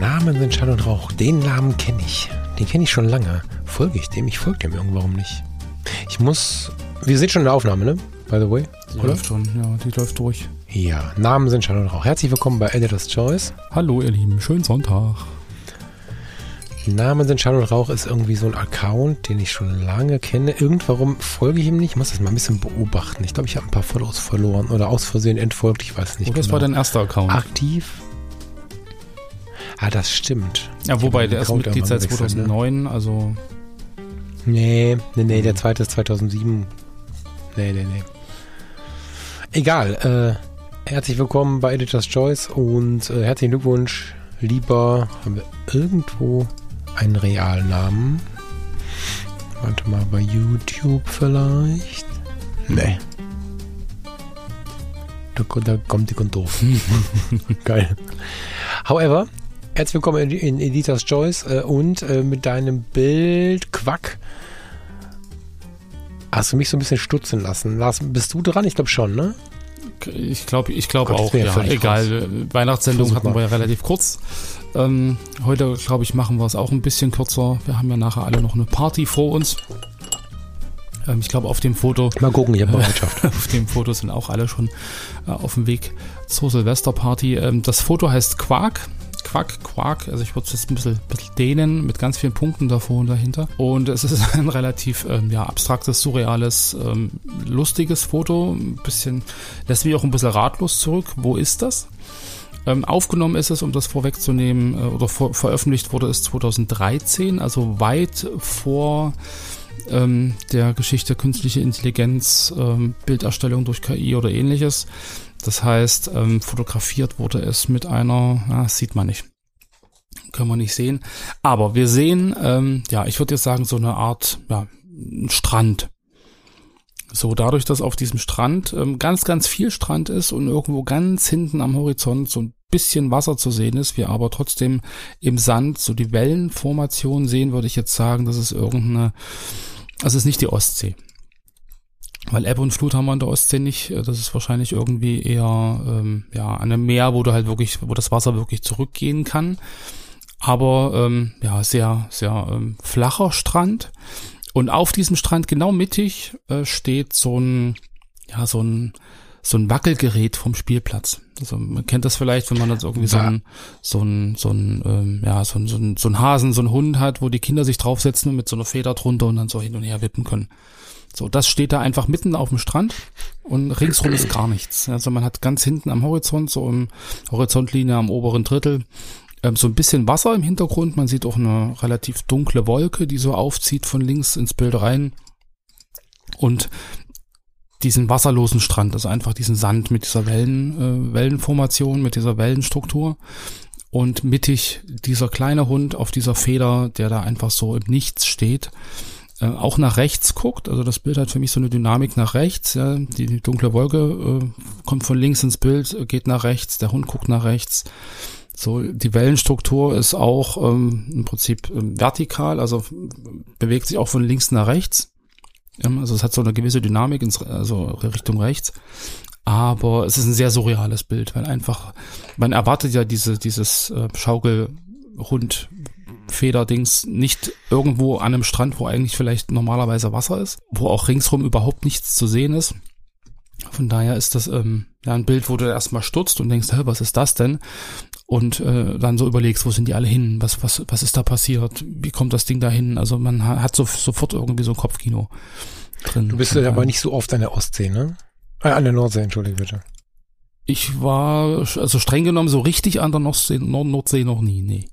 Namen sind Schall und Rauch. Den Namen kenne ich. Den kenne ich schon lange. Folge ich dem? Ich folge dem irgendwann nicht. Ich muss. Wir sind schon in der Aufnahme, ne? By the way. Die läuft schon, ja, die läuft durch. Ja, Namen sind Schall und Rauch. Herzlich willkommen bei Editor's Choice. Hallo, ihr Lieben, schönen Sonntag. Namen sind Schall und Rauch ist irgendwie so ein Account, den ich schon lange kenne. Irgendwarum folge ich ihm nicht. Ich muss das mal ein bisschen beobachten. Ich glaube, ich habe ein paar Follows verloren oder aus Versehen entfolgt. Ich weiß nicht. Oh, das genau. war dein erster Account. aktiv. Ah, das stimmt. ja, wobei der ist Mitglied seit irgendwann gewechselt, ne? 2009, also Nee, nee, nee, der zweite ist 2007. Nee, nee, nee. Egal, äh, herzlich willkommen bei Editor's Choice und äh, herzlichen Glückwunsch, lieber, haben wir irgendwo einen Realnamen? Warte mal, bei YouTube vielleicht? Nee. Da, da kommt dick und doof. Geil. However, herzlich willkommen in, in Editor's Choice äh, und äh, mit deinem Bild Quack hast du mich so ein bisschen stutzen lassen. Lars, bist du dran? Ich glaube schon, ne? ich glaube ich Gott, das auch, ja ja, völlig egal. Weihnachtssendung hatten wir mal. ja relativ kurz. Ähm, heute, glaube ich, machen wir es auch ein bisschen kürzer. Wir haben ja nachher alle noch eine Party vor uns. Ähm, ich glaube, auf dem Foto Mal gucken, ich habe Bereitschaft. Auf dem Foto sind auch alle schon äh, auf dem Weg zur Silvesterparty. Ähm, das Foto heißt Quark. Quack, Quark. Also ich würde es jetzt ein bisschen, bisschen dehnen mit ganz vielen Punkten davor und dahinter. Und es ist ein relativ ähm, ja, abstraktes, surreales, ähm, lustiges Foto. Ein bisschen, lässt mich auch ein bisschen ratlos zurück. Wo ist das? Ähm, aufgenommen ist es, um das vorwegzunehmen, äh, oder vor, veröffentlicht wurde es 2013, also weit vor ähm, der Geschichte künstliche Intelligenz, ähm, Bilderstellung durch KI oder ähnliches. Das heißt, ähm, fotografiert wurde es mit einer, das sieht man nicht. Können wir nicht sehen. Aber wir sehen, ähm, ja, ich würde jetzt sagen, so eine Art, ja, Strand. So, dadurch, dass auf diesem Strand ähm, ganz, ganz viel Strand ist und irgendwo ganz hinten am Horizont so ein bisschen Wasser zu sehen ist, wir aber trotzdem im Sand so die Wellenformation sehen, würde ich jetzt sagen, das ist irgendeine, es ist nicht die Ostsee. Weil Ebbe und Flut haben wir in der Ostsee nicht. Das ist wahrscheinlich irgendwie eher ähm, ja an einem Meer, wo du halt wirklich, wo das Wasser wirklich zurückgehen kann. Aber ähm, ja, sehr, sehr ähm, flacher Strand. Und auf diesem Strand genau mittig äh, steht so ein, ja, so ein, so ein Wackelgerät vom Spielplatz. Also man kennt das vielleicht, wenn man jetzt irgendwie so ein, so ein, so ein, ähm, ja, so ein, so ein, so ein Hasen, so ein Hund hat, wo die Kinder sich draufsetzen und mit so einer Feder drunter und dann so hin und her wippen können. So, das steht da einfach mitten auf dem Strand und ringsrum ist gar nichts. Also man hat ganz hinten am Horizont, so im Horizontlinie am oberen Drittel, ähm, so ein bisschen Wasser im Hintergrund. Man sieht auch eine relativ dunkle Wolke, die so aufzieht von links ins Bild rein. Und diesen wasserlosen Strand, also einfach diesen Sand mit dieser Wellen, äh, Wellenformation, mit dieser Wellenstruktur. Und mittig dieser kleine Hund auf dieser Feder, der da einfach so im Nichts steht äh, auch nach rechts guckt. Also das Bild hat für mich so eine Dynamik nach rechts. Ja. Die, dunkle Wolke äh, kommt von links ins Bild, geht nach rechts, der Hund guckt nach rechts. So, die Wellenstruktur ist auch ähm, im Prinzip ähm, vertikal, also bewegt sich auch von links nach rechts. Ähm, also es hat so eine gewisse Dynamik ins, also Richtung rechts. Aber es ist ein sehr surreales Bild, weil einfach, man erwartet ja diese, dieses äh, Schaukelhund Federdings nicht irgendwo an einem Strand, wo eigentlich vielleicht normalerweise Wasser ist, wo auch ringsrum überhaupt nichts zu sehen ist. Von daher ist das ähm, ja ein Bild, wo du erstmal stutzt und denkst, hä, was ist das denn? Und äh, dann so überlegst, wo sind die alle hin? Was, was, was ist da passiert? Wie kommt das Ding da hin? Also man ha- hat so, sofort irgendwie so ein Kopfkino drin. Du bist ja aber nicht so oft an der Ostsee, ne? Äh, an der Nordsee, entschuldige bitte. Ich war, also streng genommen, so richtig an der Nordsee, Nord Nordsee noch nie, nee.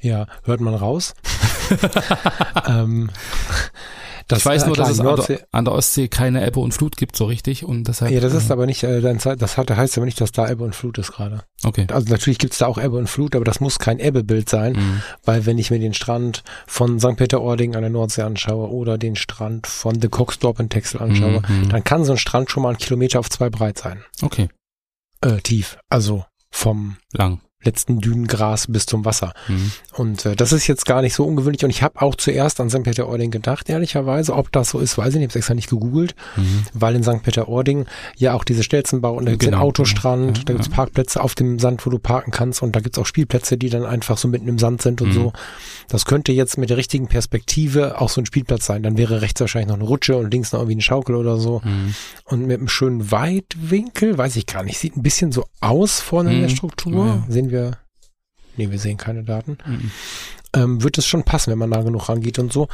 Ja, hört man raus. ähm, Das, ich weiß nur, dass es an der, an der, Ostsee keine Ebbe und Flut gibt, so richtig. Und deshalb, ja, das ist äh, aber nicht, äh, das heißt aber nicht, dass da Ebbe und Flut ist gerade. Okay. Also natürlich gibt's da auch Ebbe und Flut, aber das muss kein Ebbebild sein, mhm. weil wenn ich mir den Strand von St. Peter-Ording an der Nordsee anschaue oder den Strand von The Coxdorp in Texel anschaue, mhm. dann kann so ein Strand schon mal einen Kilometer auf zwei breit sein. Okay. Äh, tief, also vom lang letzten Dünengras bis zum Wasser. Mhm. Und äh, das ist jetzt gar nicht so ungewöhnlich. Und ich habe auch zuerst an St. Peter-Ording gedacht, ehrlicherweise. Ob das so ist, weiß ich nicht. Ich habe extra nicht gegoogelt, mhm. weil in St. Peter-Ording ja auch diese Stelzenbau und da gibt's genau. den Autostrand, ja, da gibt's ja. Parkplätze auf dem Sand, wo du parken kannst und da gibt's auch Spielplätze, die dann einfach so mitten im Sand sind und mhm. so. Das könnte jetzt mit der richtigen Perspektive auch so ein Spielplatz sein. Dann wäre rechts wahrscheinlich noch eine Rutsche und links noch irgendwie eine Schaukel oder so. Mhm. Und mit einem schönen Weitwinkel, weiß ich gar nicht, sieht ein bisschen so aus vorne in der mhm. Struktur. Ja. Sehen wir Nee, wir sehen keine Daten. Mhm. Ähm, wird es schon passen, wenn man nah genug rangeht und so.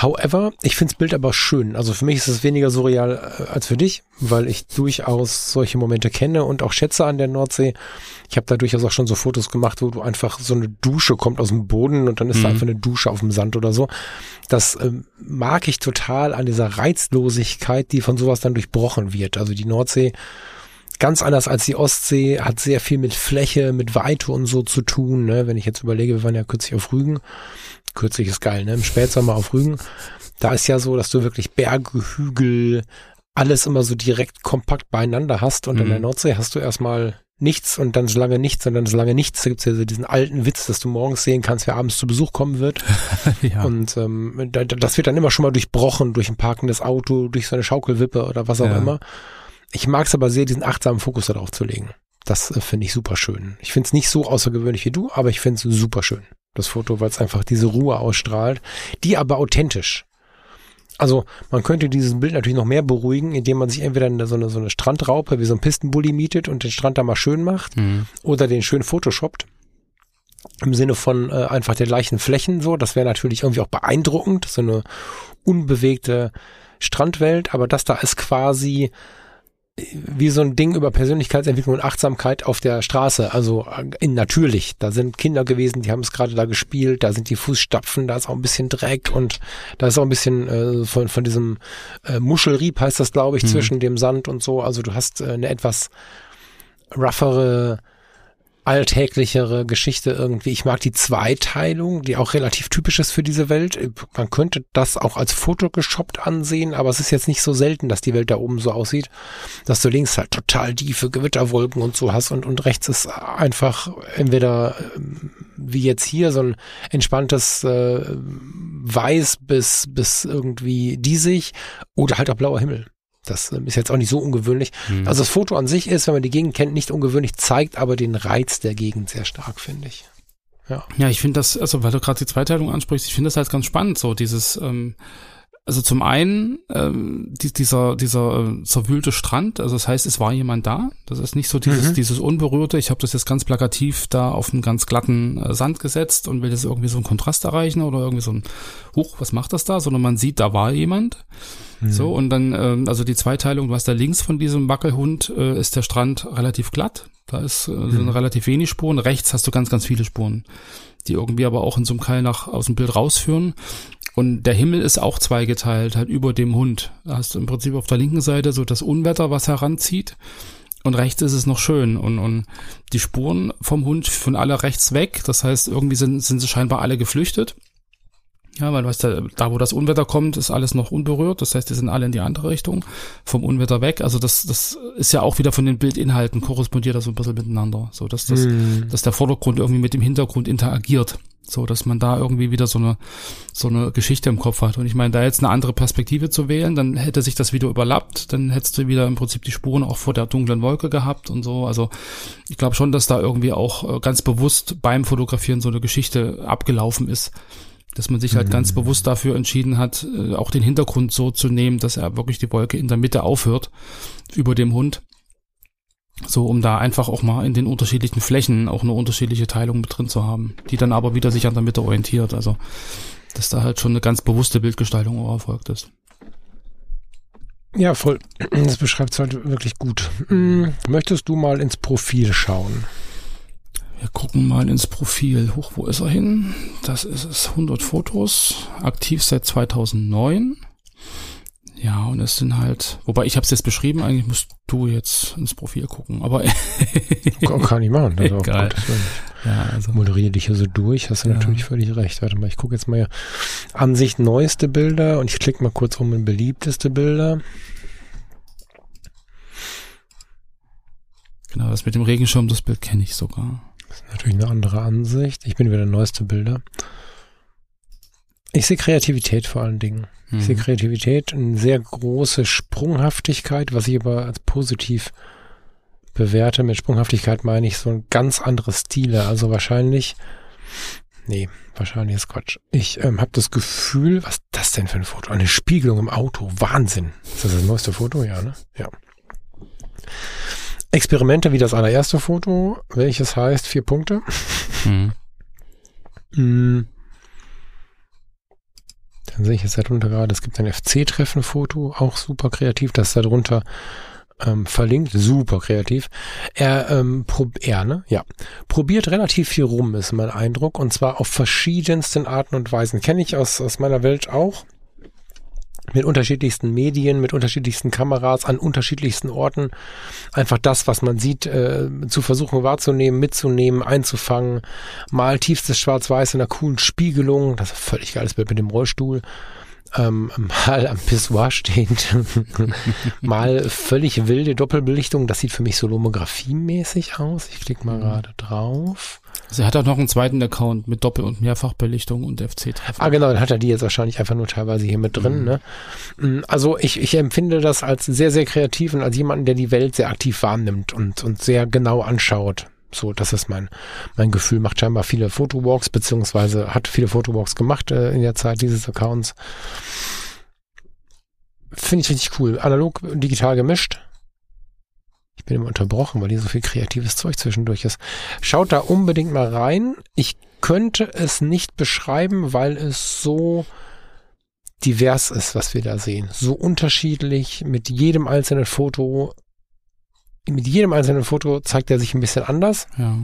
However, ich finde das Bild aber schön. Also für mich ist es weniger surreal äh, als für dich, weil ich durchaus solche Momente kenne und auch schätze an der Nordsee. Ich habe da durchaus auch schon so Fotos gemacht, wo du einfach so eine Dusche kommt aus dem Boden und dann ist mhm. da einfach eine Dusche auf dem Sand oder so. Das ähm, mag ich total an dieser Reizlosigkeit, die von sowas dann durchbrochen wird. Also die Nordsee ganz anders als die Ostsee, hat sehr viel mit Fläche, mit Weite und so zu tun. Ne? Wenn ich jetzt überlege, wir waren ja kürzlich auf Rügen. Kürzlich ist geil, ne? Im Spätsommer auf Rügen. Da ist ja so, dass du wirklich Berge, Hügel, alles immer so direkt kompakt beieinander hast. Und mhm. in der mhm. Nordsee hast du erstmal nichts und dann so lange nichts und dann so lange nichts. Da gibt's ja so diesen alten Witz, dass du morgens sehen kannst, wer abends zu Besuch kommen wird. ja. Und ähm, das wird dann immer schon mal durchbrochen durch ein parkendes Auto, durch so eine Schaukelwippe oder was auch ja. immer. Ich mag es aber sehr, diesen achtsamen Fokus darauf zu legen. Das äh, finde ich super schön. Ich finde es nicht so außergewöhnlich wie du, aber ich finde es super schön. Das Foto, weil es einfach diese Ruhe ausstrahlt, die aber authentisch. Also man könnte dieses Bild natürlich noch mehr beruhigen, indem man sich entweder in so eine, so eine Strandraupe wie so ein Pistenbully mietet und den Strand da mal schön macht mhm. oder den schön photoshoppt. Im Sinne von äh, einfach der gleichen Flächen so. Das wäre natürlich irgendwie auch beeindruckend. So eine unbewegte Strandwelt, aber das da ist quasi wie so ein Ding über Persönlichkeitsentwicklung und Achtsamkeit auf der Straße, also äh, in natürlich. Da sind Kinder gewesen, die haben es gerade da gespielt, da sind die Fußstapfen, da ist auch ein bisschen Dreck und da ist auch ein bisschen äh, von, von diesem äh, Muschelrieb heißt das, glaube ich, mhm. zwischen dem Sand und so. Also du hast äh, eine etwas roughere alltäglichere Geschichte irgendwie. Ich mag die Zweiteilung, die auch relativ typisch ist für diese Welt. Man könnte das auch als Foto geshoppt ansehen, aber es ist jetzt nicht so selten, dass die Welt da oben so aussieht, dass du links halt total tiefe Gewitterwolken und so hast und, und rechts ist einfach entweder ähm, wie jetzt hier so ein entspanntes äh, Weiß bis, bis irgendwie diesig oder halt auch blauer Himmel. Das ähm, ist jetzt auch nicht so ungewöhnlich. Mhm. Also das Foto an sich ist, wenn man die Gegend kennt, nicht ungewöhnlich, zeigt aber den Reiz der Gegend sehr stark, finde ich. Ja, ja ich finde das, also weil du gerade die Zweiteilung ansprichst, ich finde das halt ganz spannend, so dieses, ähm, also zum einen ähm, die, dieser dieser äh, zerwühlte Strand, also das heißt, es war jemand da. Das ist nicht so dieses mhm. dieses unberührte. Ich habe das jetzt ganz plakativ da auf einen ganz glatten äh, Sand gesetzt und will das irgendwie so einen Kontrast erreichen oder irgendwie so ein Huch, was macht das da? Sondern man sieht, da war jemand. Mhm. So und dann ähm, also die Zweiteilung, du hast da links von diesem Wackelhund äh, ist der Strand relativ glatt. Da ist äh, mhm. sind relativ wenig Spuren. Rechts hast du ganz ganz viele Spuren die irgendwie aber auch in so einem Keil nach aus dem Bild rausführen. Und der Himmel ist auch zweigeteilt, halt über dem Hund. Da hast du im Prinzip auf der linken Seite so das Unwetter, was heranzieht. Und rechts ist es noch schön. Und, und die Spuren vom Hund von alle rechts weg. Das heißt, irgendwie sind, sind sie scheinbar alle geflüchtet. Ja, weil du weißt ja, da wo das Unwetter kommt, ist alles noch unberührt. Das heißt, die sind alle in die andere Richtung, vom Unwetter weg. Also das, das ist ja auch wieder von den Bildinhalten korrespondiert das so ein bisschen miteinander. So dass das, mm. dass der Vordergrund irgendwie mit dem Hintergrund interagiert. So, dass man da irgendwie wieder so eine, so eine Geschichte im Kopf hat. Und ich meine, da jetzt eine andere Perspektive zu wählen, dann hätte sich das wieder überlappt, dann hättest du wieder im Prinzip die Spuren auch vor der dunklen Wolke gehabt und so. Also ich glaube schon, dass da irgendwie auch äh, ganz bewusst beim Fotografieren so eine Geschichte abgelaufen ist. Dass man sich halt mhm. ganz bewusst dafür entschieden hat, äh, auch den Hintergrund so zu nehmen, dass er wirklich die Wolke in der Mitte aufhört über dem Hund so, um da einfach auch mal in den unterschiedlichen Flächen auch eine unterschiedliche Teilung mit drin zu haben, die dann aber wieder sich an der Mitte orientiert. Also, dass da halt schon eine ganz bewusste Bildgestaltung auch erfolgt ist. Ja, voll. Das beschreibt es halt wirklich gut. Hm, möchtest du mal ins Profil schauen? Wir gucken mal ins Profil. Hoch, wo ist er hin? Das ist es. 100 Fotos. Aktiv seit 2009. Ja, und es sind halt, wobei ich habe es jetzt beschrieben, eigentlich musst du jetzt ins Profil gucken, aber kann ich machen. Also Egal. Ja, also. Moderiere dich hier so durch, hast du ja. natürlich völlig recht. Warte mal, ich gucke jetzt mal hier Ansicht neueste Bilder und ich klicke mal kurz um in beliebteste Bilder. Genau, das mit dem Regenschirm, das Bild kenne ich sogar. Das ist natürlich eine andere Ansicht. Ich bin wieder neueste Bilder. Ich sehe Kreativität vor allen Dingen. Mhm. Ich sehe mhm. Kreativität, eine sehr große Sprunghaftigkeit, was ich aber als positiv bewerte. Mit Sprunghaftigkeit meine ich so ein ganz anderes Stile. Also wahrscheinlich, nee, wahrscheinlich ist Quatsch. Ich ähm, habe das Gefühl, was ist das denn für ein Foto? Eine Spiegelung im Auto. Wahnsinn. Ist das das neueste Foto? Ja, ne? Ja. Experimente wie das allererste Foto, welches heißt vier Punkte. Mhm. Mm. Dann sehe ich jetzt darunter gerade, es gibt ein FC-Treffen-Foto, auch super kreativ, das ist darunter ähm, verlinkt, super kreativ. Er, ähm, er, ne? Ja. Probiert relativ viel rum, ist mein Eindruck, und zwar auf verschiedensten Arten und Weisen. Kenne ich aus, aus meiner Welt auch mit unterschiedlichsten Medien, mit unterschiedlichsten Kameras an unterschiedlichsten Orten. Einfach das, was man sieht, äh, zu versuchen wahrzunehmen, mitzunehmen, einzufangen. Mal tiefstes Schwarz-Weiß in einer coolen Spiegelung. Das ist ein völlig geiles Bild mit dem Rollstuhl ähm, mal am Pissoir stehend, mal völlig wilde Doppelbelichtung. Das sieht für mich Solomographie-mäßig aus. Ich klicke mal mhm. gerade drauf. Also er hat auch noch einen zweiten Account mit Doppel- und Mehrfachbelichtung und FC-Treffen. Ah, genau, dann hat er die jetzt wahrscheinlich einfach nur teilweise hier mit drin. Mhm. Ne? Mm, also ich, ich empfinde das als sehr, sehr kreativ und als jemanden, der die Welt sehr aktiv wahrnimmt und, und sehr genau anschaut. So, das ist mein, mein Gefühl. Macht scheinbar viele Fotowalks, beziehungsweise hat viele Fotowalks gemacht äh, in der Zeit dieses Accounts. Finde ich richtig cool. Analog, digital gemischt. Ich bin immer unterbrochen, weil hier so viel kreatives Zeug zwischendurch ist. Schaut da unbedingt mal rein. Ich könnte es nicht beschreiben, weil es so divers ist, was wir da sehen. So unterschiedlich mit jedem einzelnen Foto mit jedem einzelnen Foto zeigt er sich ein bisschen anders. Ja.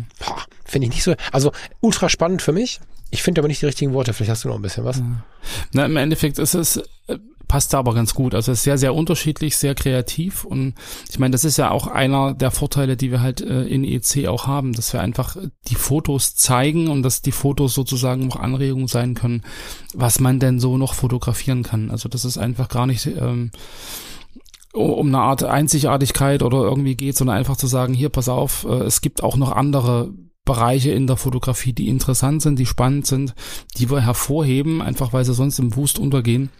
Finde ich nicht so. Also ultra spannend für mich. Ich finde aber nicht die richtigen Worte. Vielleicht hast du noch ein bisschen was. Ja. Na, im Endeffekt ist es, äh, passt da aber ganz gut. Also ist sehr, sehr unterschiedlich, sehr kreativ. Und ich meine, das ist ja auch einer der Vorteile, die wir halt äh, in EC auch haben, dass wir einfach die Fotos zeigen und dass die Fotos sozusagen auch Anregungen sein können, was man denn so noch fotografieren kann. Also das ist einfach gar nicht. Ähm, um eine Art Einzigartigkeit oder irgendwie geht, sondern einfach zu sagen, hier, pass auf, äh, es gibt auch noch andere Bereiche in der Fotografie, die interessant sind, die spannend sind, die wir hervorheben, einfach weil sie sonst im Wust untergehen.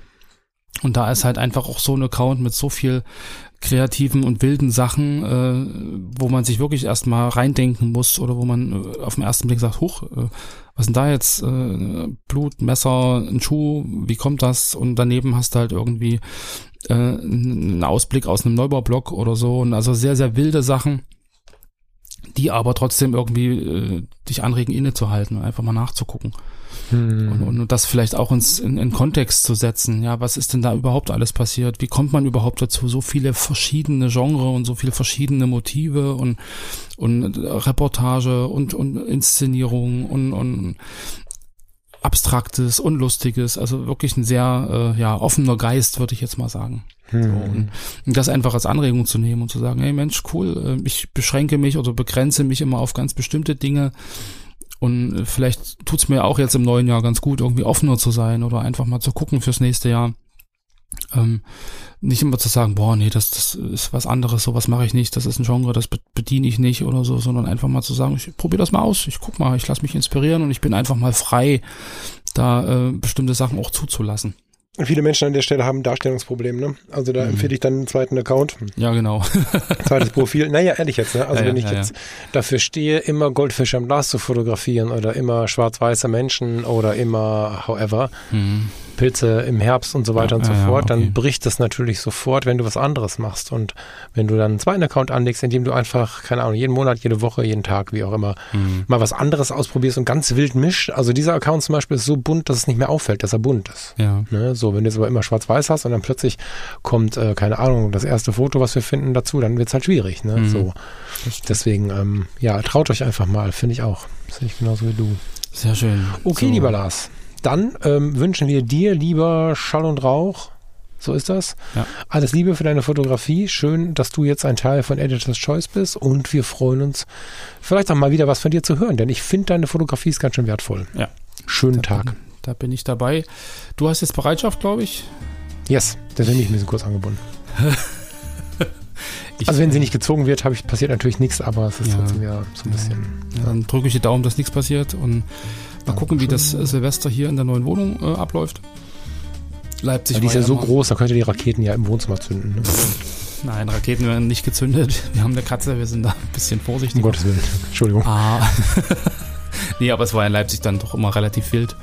Und da ist halt einfach auch so ein Account mit so viel kreativen und wilden Sachen, äh, wo man sich wirklich erstmal reindenken muss oder wo man äh, auf den ersten Blick sagt, huch, äh, was denn da jetzt? Äh, Blut, Messer, ein Schuh, wie kommt das? Und daneben hast du halt irgendwie äh, einen Ausblick aus einem Neubaublock oder so. Und also sehr, sehr wilde Sachen, die aber trotzdem irgendwie äh, dich anregen, innezuhalten und einfach mal nachzugucken. Hm. Und, und, das vielleicht auch ins, in, in Kontext zu setzen. Ja, was ist denn da überhaupt alles passiert? Wie kommt man überhaupt dazu? So viele verschiedene Genre und so viele verschiedene Motive und, und Reportage und, und Inszenierung und, und Abstraktes und Lustiges, also wirklich ein sehr äh, ja, offener Geist, würde ich jetzt mal sagen. Hm. So, und, und, das einfach als Anregung zu nehmen und zu sagen, hey Mensch, cool, äh, ich beschränke mich oder begrenze mich immer auf ganz bestimmte Dinge. Und äh, vielleicht tut's mir auch jetzt im neuen Jahr ganz gut, irgendwie offener zu sein oder einfach mal zu gucken fürs nächste Jahr. Ähm, nicht immer zu sagen, boah, nee, das, das ist was anderes, sowas mache ich nicht, das ist ein Genre, das bediene ich nicht oder so, sondern einfach mal zu sagen, ich probiere das mal aus, ich guck mal, ich lasse mich inspirieren und ich bin einfach mal frei, da äh, bestimmte Sachen auch zuzulassen. Viele Menschen an der Stelle haben ein Darstellungsproblem, ne? Also da mhm. empfehle ich dann einen zweiten Account. Ja, genau. Zweites Profil. Naja, ehrlich jetzt, ne? Also ja, wenn ich ja, jetzt ja. dafür stehe, immer Goldfisch am Glas zu fotografieren oder immer schwarz-weiße Menschen oder immer however, mhm. Pilze im Herbst und so weiter ja, und so ja, fort, dann okay. bricht das natürlich sofort, wenn du was anderes machst. Und wenn du dann einen zweiten Account anlegst, indem du einfach, keine Ahnung, jeden Monat, jede Woche, jeden Tag, wie auch immer, mhm. mal was anderes ausprobierst und ganz wild mischt. Also dieser Account zum Beispiel ist so bunt, dass es nicht mehr auffällt, dass er bunt ist. Ja. Ne? So, wenn du jetzt aber immer schwarz-weiß hast und dann plötzlich kommt, äh, keine Ahnung, das erste Foto, was wir finden, dazu, dann wird es halt schwierig. Ne? Mhm. So. Deswegen, ähm, ja, traut euch einfach mal, finde ich auch. Sehe ich genauso wie du. Sehr schön. Okay, so. lieber Lars. Dann ähm, wünschen wir dir lieber Schall und Rauch So ist das. Ja. Alles Liebe für deine Fotografie. Schön, dass du jetzt ein Teil von Editor's Choice bist und wir freuen uns, vielleicht auch mal wieder was von dir zu hören, denn ich finde, deine Fotografie ist ganz schön wertvoll. Ja. Schönen Da Tag. bin, da bin ich dabei. Du hast jetzt Bereitschaft, glaube ich. Yes, deswegen bin ich ein bisschen kurz angebunden. ich Also wenn sie nicht gezogen wird, ich, passiert natürlich nichts, aber es ist Ja. trotzdem ja so ein bisschen. Ja, dann drücke ich die Daumen, dass nichts passiert und mal gucken, wie das äh, Silvester hier in der neuen Wohnung äh, abläuft. Leipzig Weil die ist ja so immer- groß, da könnt ihr die Raketen ja im Wohnzimmer zünden. Ne? Nein, Raketen werden nicht gezündet. Wir haben eine Katze, wir sind da ein bisschen Um vorsichtig. Gottes Willen. Entschuldigung. Ah. nee, aber es war in Leipzig dann doch immer relativ wild.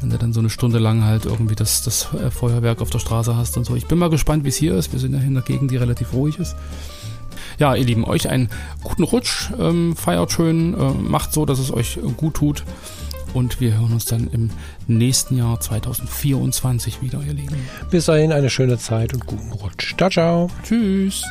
Wenn du dann so eine Stunde lang halt irgendwie das, das äh, Feuerwerk auf der Straße hast und so. Ich bin mal gespannt, wie es hier ist. Wir sind ja in der Gegend, die relativ ruhig ist. Ja, ihr Lieben, euch einen guten Rutsch. Ähm, feiert schön. Äh, macht so, dass es euch gut tut. Und wir hören uns dann im nächsten Jahr 2024 wieder, ihr Lieben. Bis dahin eine schöne Zeit und guten Rutsch. Ciao, ciao. Tschüss.